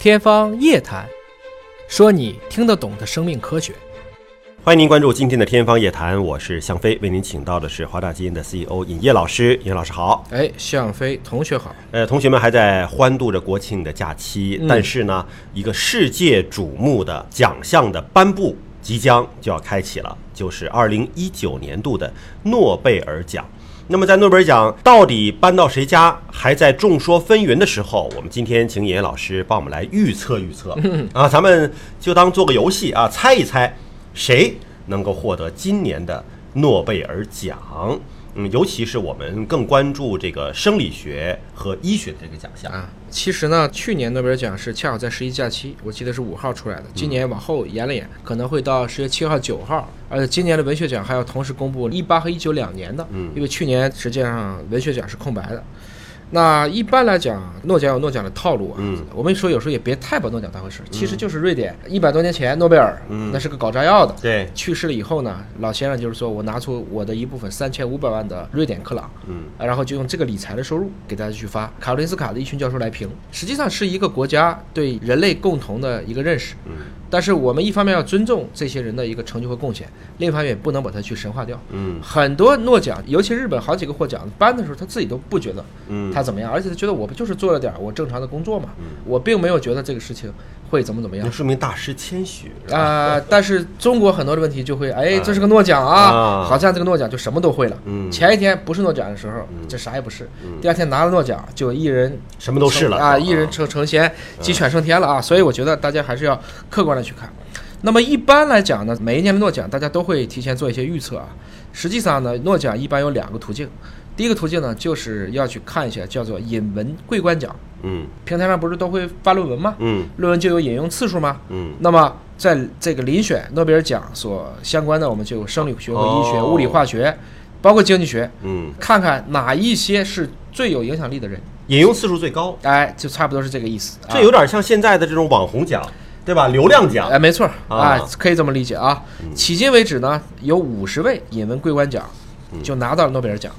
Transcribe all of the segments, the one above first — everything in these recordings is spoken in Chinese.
天方夜谭，说你听得懂的生命科学。欢迎您关注今天的《天方夜谭》，我是向飞，为您请到的是华大基因的 CEO 尹烨老师。尹老师好，哎，向飞同学好。呃，同学们还在欢度着国庆的假期，但是呢，一个世界瞩目的奖项的颁布即将就要开启了，就是二零一九年度的诺贝尔奖。那么在诺贝尔奖到底搬到谁家，还在众说纷纭的时候，我们今天请野野老师帮我们来预测预测 啊，咱们就当做个游戏啊，猜一猜谁能够获得今年的诺贝尔奖。嗯，尤其是我们更关注这个生理学和医学的这个奖项啊。其实呢，去年诺贝尔奖是恰好在十一假期，我记得是五号出来的。今年往后延了延，可能会到十月七号、九号。而且今年的文学奖还要同时公布一八和一九两年的，嗯因为去年实际上文学奖是空白的。那一般来讲，诺奖有诺奖的套路啊。嗯我们说有时候也别太把诺奖当回事，其实就是瑞典一百多年前诺贝尔，那是个搞炸药的。对，去世了以后呢，老先生就是说我拿出我的一部分三千五百万的瑞典克朗，嗯啊，然后就用这个理财的收入给大家去发。卡罗林斯卡的一群教授来评，实际上是一个国家对人类共同的一个认识。嗯但是我们一方面要尊重这些人的一个成就和贡献，另一方面也不能把它去神化掉。嗯。很多诺奖，尤其日本好几个获奖颁的时候，他自己都不觉得嗯，他怎么样，而且他觉得我不就是做了点儿我正常的工作嘛，我并没有觉得这个事情会怎么怎么样？那。说明大师谦虚啊、但是中国很多的问题就会，哎，啊。这是个诺奖啊，啊。好像这个诺奖就什么都会了。嗯。前一天不是诺奖的时候，这啥也不是，第二天拿了诺奖，就一人什么都是了。啊，一人成成仙，鸡犬升天了啊！所以我觉得大家还是要客观的去看。那么一般来讲呢，每一年的诺奖大家都会提前做一些预测啊。实际上呢，诺奖一般有两个途径，第一个途径呢，就是要去看一下叫做引文桂冠奖，嗯。平台上不是都会发论文吗？嗯。论文就有引用次数吗？嗯。那么在这个遴选诺贝尔奖所相关的，我们就有生理学和医学、哦。物理化学，包括经济学，嗯，看看哪一些是最有影响力的人，引用次数最高，哎，就差不多是这个意思。这有点像现在的这种网红奖，对吧？流量奖。哎，没错啊，可以这么理解啊。迄今为止呢，有五十位引文桂冠奖就拿到了诺贝尔奖，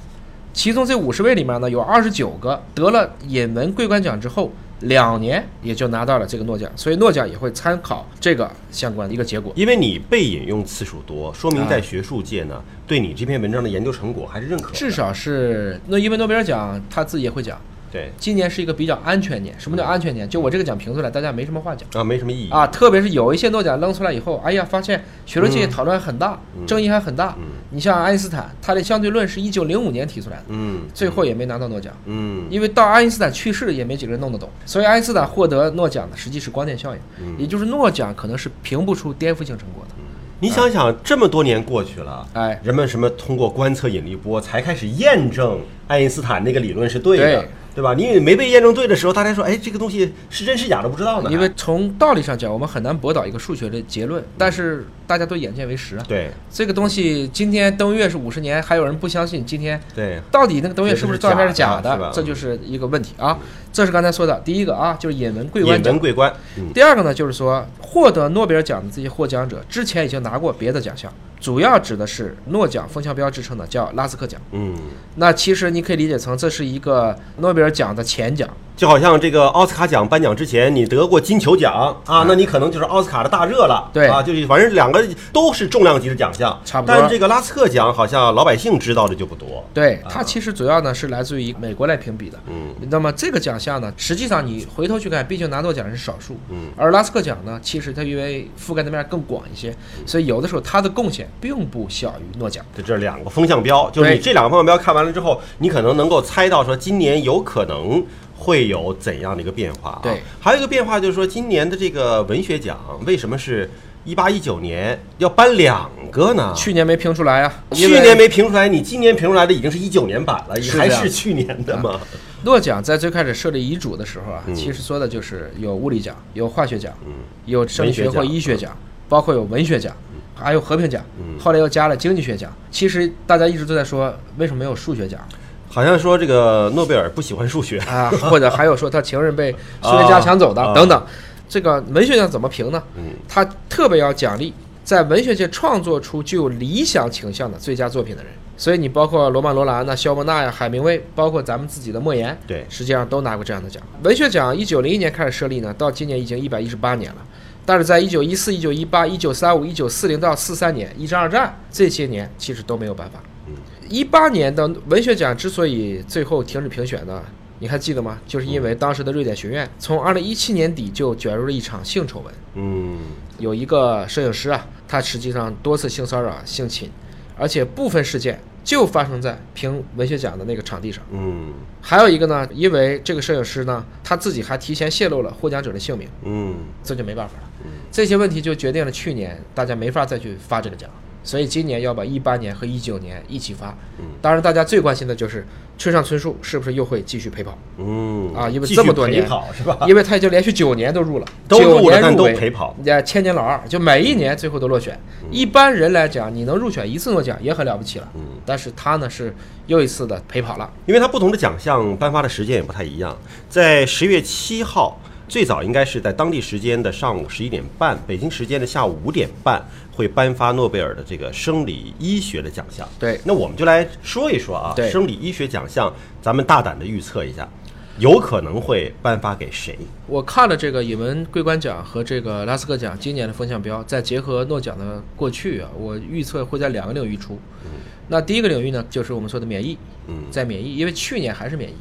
其中这五十位里面呢，有二十九个得了引文桂冠奖之后。两年也就拿到了这个诺奖，所以诺奖也会参考这个相关的一个结果。因为你被引用次数多，说明啊在学术界呢，对你这篇文章的研究成果还是认可的。至少是那因为诺贝尔奖他自己也会讲，对。今年是一个比较安全年。什么叫安全年？就我这个奖评出来，大家没什么话讲。啊，没什么意义。啊。特别是有一些诺奖扔出来以后，哎呀，发现学术界讨论很大，争议还很大。你像爱因斯坦，他的相对论是一九零五年提出来的，嗯。最后也没拿到诺奖。嗯。因为到爱因斯坦去世也没几个人弄得懂，所以爱因斯坦获得诺奖的实际是光电效应，也就是诺奖可能是评不出颠覆性成果的。你想想，这么多年过去了，哎，人们什么通过观测引力波才开始验证爱因斯坦那个理论是对的，对对吧？你没被验证对的时候，大家说，哎，这个东西是真是假都不知道呢。因为从道理上讲，我们很难驳倒一个数学的结论，但是大家都眼见为实啊。对这个东西今天登月是五十年，还有人不相信，今天对，到底那个登月是不是照片是假的？这就是一个问题啊。这是刚才说的第一个啊，就是引文桂冠奖文。桂冠，嗯第二个呢，就是说获得诺贝尔奖的这些获奖者之前已经拿过别的奖项，主要指的是诺奖风向标之称的叫拉斯克奖。嗯，那其实你可以理解成这是一个诺贝尔奖的前奖。就好像这个奥斯卡奖颁奖之前，你得过金球奖啊，那你可能就是奥斯卡的大热了。对。啊，就是反正两个都是重量级的奖项，差不多。但这个拉斯克奖好像老百姓知道的就不多。对，它其实主要呢是来自于美国来评比的。嗯。那么这个奖项呢，实际上你回头去看，毕竟拿诺奖人是少数，嗯，而拉斯克奖呢，其实它因为覆盖的面更广一些，所以有的时候它的贡献并不小于诺奖。这这两个风向标，就是你这两个风向标看完了之后，你可能能够猜到说今年有可能会有怎样的一个变化啊？对，还有一个变化就是说，今年的这个文学奖为什么是一八一九年要颁两个呢？去年没评出来啊，去年没评出来，你今年评出来的已经是一九年版了，还是去年的吗？诺奖在最开始设立遗嘱的时候啊，嗯。其实说的就是有物理奖、有化学奖、嗯。有生理学或文学奖。医学奖，包括有文学奖，还有和平奖嗯，后来又加了经济学奖。其实大家一直都在说，为什么没有数学奖好像说这个诺贝尔不喜欢数学，啊？或者还有说他情人被数学家抢走的啊等等。这个文学奖怎么评呢？嗯他特别要奖励在文学界创作出具有理想倾向的最佳作品的人。所以你包括罗曼·罗兰呐、肖伯纳呀、海明威，包括咱们自己的莫言，对，实际上都拿过这样的奖。文学奖一九零一年开始设立呢，到今年已经一百一十八年了。但是在一九一四、一九一八、一九三五、一九四零到四三年，一战、二战这些年，其实都没有颁发。一八年的文学奖之所以最后停止评选呢，你还记得吗？就是因为当时的瑞典学院从二零一七年底就卷入了一场性丑闻，嗯。有一个摄影师啊，他实际上多次性骚扰、性侵，而且部分事件就发生在评文学奖的那个场地上。嗯。还有一个呢，因为这个摄影师呢，他自己还提前泄露了获奖者的姓名，嗯。这就没办法了。这些问题就决定了去年大家没法再去发这个奖，所以今年要把一八年和一九年一起发。嗯当然，大家最关心的就是村上春树是不是又会继续陪跑，嗯啊因为这么多年陪跑是吧？因为他已经连续九年都入了，都九入了都年入围陪跑，呀，千年老二，就每一年最后都落选。一般人来讲，你能入选一次诺奖也很了不起了，嗯但是他呢是又一次的陪跑了。因为他不同的奖项颁发的时间也不太一样，在十月七号，最早应该是在当地时间的上午十一点半，北京时间的下午五点半会颁发诺贝尔的这个生理医学的奖项。对那我们就来说一说啊，对生理医学奖项，咱们大胆的预测一下，有可能会颁发给谁？我看了这个引文桂冠奖和这个拉斯克奖今年的风向标，再结合诺奖的过去啊，我预测会在两个领域出。那第一个领域呢，就是我们说的免疫，嗯在免疫，因为去年还是免疫，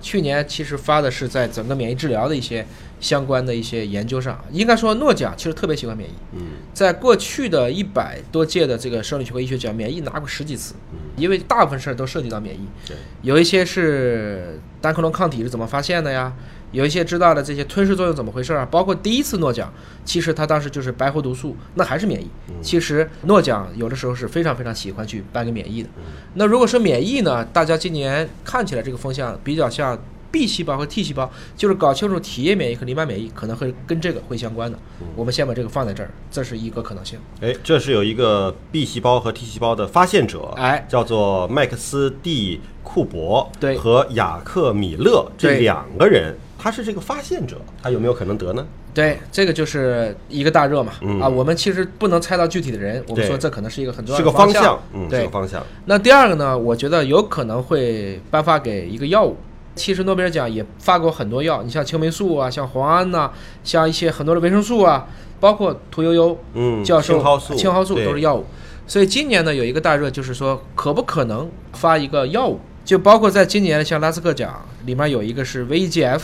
去年其实发的是在整个免疫治疗的一些相关的一些研究上，应该说诺奖其实特别喜欢免疫，嗯。在过去的一百多届的这个生理学和医学奖，免疫拿过十几次，因为大部分事儿都涉及到免疫，对，有一些是单克隆抗体是怎么发现的呀？有一些知道的这些吞噬作用怎么回事啊？包括第一次诺奖，其实他当时就是白喉毒素，那还是免疫。其实诺奖有的时候是非常非常喜欢去颁给免疫的。那如果说免疫呢，大家今年看起来这个风向比较像 B 细胞和 T 细胞，就是搞清楚体液免疫和淋巴免疫可能会跟这个会相关的。我们先把这个放在这儿，这是一个可能性。哎，这是有一个 B 细胞和 T 细胞的发现者，哎叫做麦克斯蒂库伯，对和雅克·米勒这两个人，他是这个发现者，他有没有可能得呢？对，这个就是一个大热嘛。嗯啊，我们其实不能猜到具体的人，我们说这可能是一个很重要是。个方向，嗯，是对个方向，那第二个呢，我觉得有可能会颁发给一个药物。其实诺贝尔奖也发过很多药，你像青霉素啊，像磺胺呐、像一些很多的维生素啊，包括屠呦呦嗯，教授青蒿素，青蒿素都是药物。所以今年呢有一个大热，就是说可不可能发一个药物？就包括在今年像拉斯克奖里面有一个是 VEGF。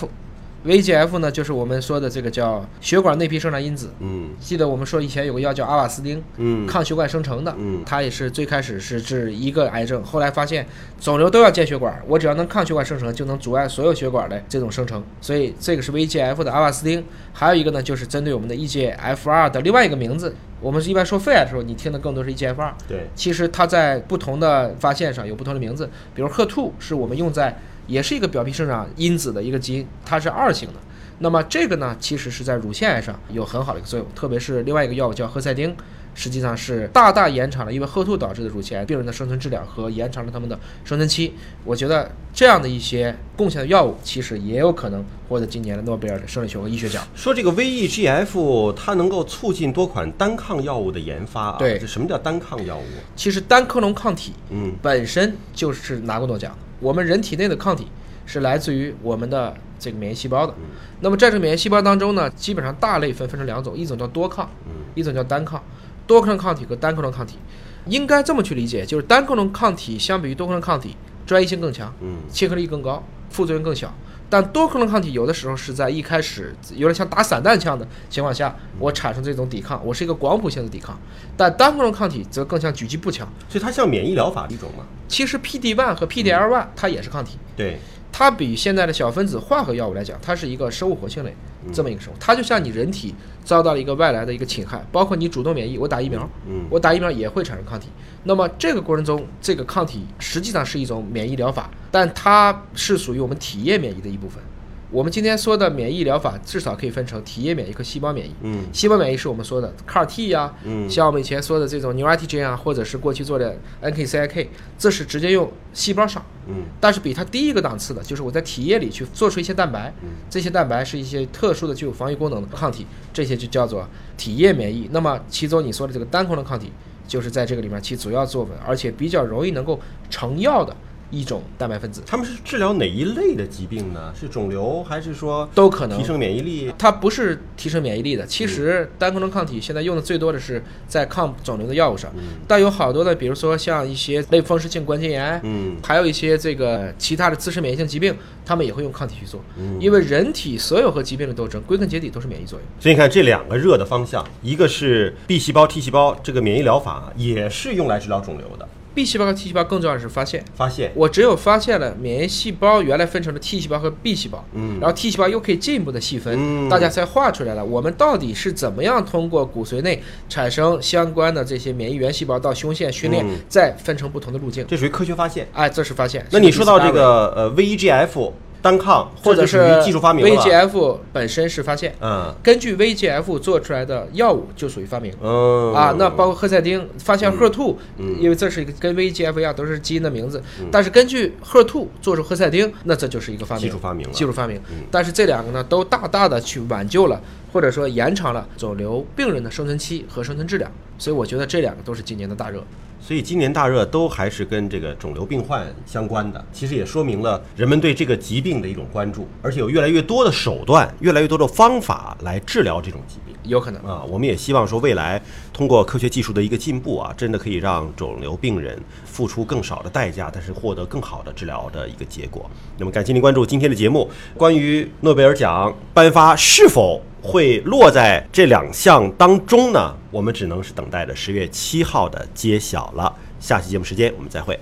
VEGF 呢，就是我们说的这个叫血管内皮生长因子。嗯记得我们说以前有个药叫阿瓦斯汀，嗯，抗血管生成的，嗯它也是最开始是治一个癌症，后来发现肿瘤都要建血管，我只要能抗血管生成，就能阻碍所有血管的这种生成，所以这个是 VEGF 的阿瓦斯汀。还有一个呢，就是针对我们的 EGFR 的另外一个名字，我们是一般说肺癌的时候，你听的更多是 EGFR，对，其实它在不同的发现上有不同的名字，比如 HER2 是我们用在也是一个表皮生长因子的一个基因，它是二型的。那么这个呢，其实是在乳腺癌上有很好的一个作用，特别是另外一个药物叫赫赛丁，实际上是大大延长了因为 HER2 导致的乳腺癌病人的生存质量和延长了他们的生存期。我觉得这样的一些贡献的药物，其实也有可能获得今年的诺贝尔的生理学和医学奖。说这个 VEGF 它能够促进多款单抗药物的研发啊，对这什么叫单抗药物？其实单克隆抗体嗯本身就是拿过诺奖的。我们人体内的抗体是来自于我们的这个免疫细胞的。那么在这个免疫细胞当中呢，基本上大类分分成两种，一种叫多抗，一种叫单抗。多克隆抗体和单克隆抗体，应该这么去理解，就是单克隆抗体相比于多克隆抗体专一性更强，嗯亲和力更高，副作用更小。但多克隆抗体有的时候是在一开始有点像打散弹枪的情况下，我产生这种抵抗，我是一个广谱性的抵抗。但单克隆抗体则更像狙击步枪。所以它像免疫疗法的一种嘛？其实 PD one 和 PDL one 它也是抗体，对，它比现在的小分子化合药物来讲，它是一个生物活性类这么一个生物，它就像你人体遭到了一个外来的一个侵害，包括你主动免疫，我打疫苗，嗯我打疫苗也会产生抗体。那么这个过程中，这个抗体实际上是一种免疫疗法，但它是属于我们体液免疫的一部分。我们今天说的免疫疗法，至少可以分成体液免疫和细胞免疫。嗯细胞免疫是我们说的 CAR T 呀、嗯像我们以前说的这种 neoantigen 啊，或者是过去做的 NKCIK，这是直接用细胞上。嗯但是比它低一个档次的，就是我在体液里去做出一些蛋白，这些蛋白是一些特殊的具有防御功能的抗体，这些就叫做体液免疫。那么其中你说的这个单功能抗体，就是在这个里面起主要作用，而且比较容易能够成药的一种蛋白分子，他们是治疗哪一类的疾病呢？是肿瘤，还是说都可能提升免疫力？它不是提升免疫力的。其实单功能抗体现在用的最多的是在抗肿瘤的药物上，但有好多的，比如说像一些类风湿性关节炎，嗯还有一些这个其他的自身免疫性疾病，他们也会用抗体去做，嗯因为人体所有和疾病的斗争，归根结底都是免疫作用。所以你看这两个热的方向，一个是 B 细胞、T 细胞，这个免疫疗法也是用来治疗肿瘤的。B 细胞和 T 细胞更重要的是发现，发现，我只有发现了免疫细胞原来分成了 T 细胞和 B 细胞，嗯然后 T 细胞又可以进一步的细分，嗯大家才画出来了我们到底是怎么样通过骨髓内产生相关的这些免疫原细胞到胸腺训练，嗯再分成不同的路径。这属于科学发现。哎，这是发现。那你说到这个呃 VEGF 单抗，或者这就属于技术发明。VGF 本身是发现，嗯。根据 VGF 做出来的药物就属于发明。嗯啊，那包括赫赛丁发现 HER2，、嗯。因为这是一个跟 VEGF 一样都是基因的名字，但是根据 HER2 做出赫赛丁，那这就是一个发明，技术发明技术发明。嗯。但是这两个呢，都大大的去挽救了，或者说延长了肿瘤病人的生存期和生存质量，所以我觉得这两个都是今年的大热。所以今年大热都还是跟这个肿瘤病患相关的，其实也说明了人们对这个疾病的一种关注，而且有越来越多的手段、越来越多的方法来治疗这种疾病。有可能，啊，我们也希望说未来通过科学技术的一个进步啊，真的可以让肿瘤病人付出更少的代价，但是获得更好的治疗的一个结果。那么感谢您关注今天的节目，关于诺贝尔奖颁发是否会落在这两项当中呢？我们只能是等待着十月七号的揭晓了。下期节目时间我们再会。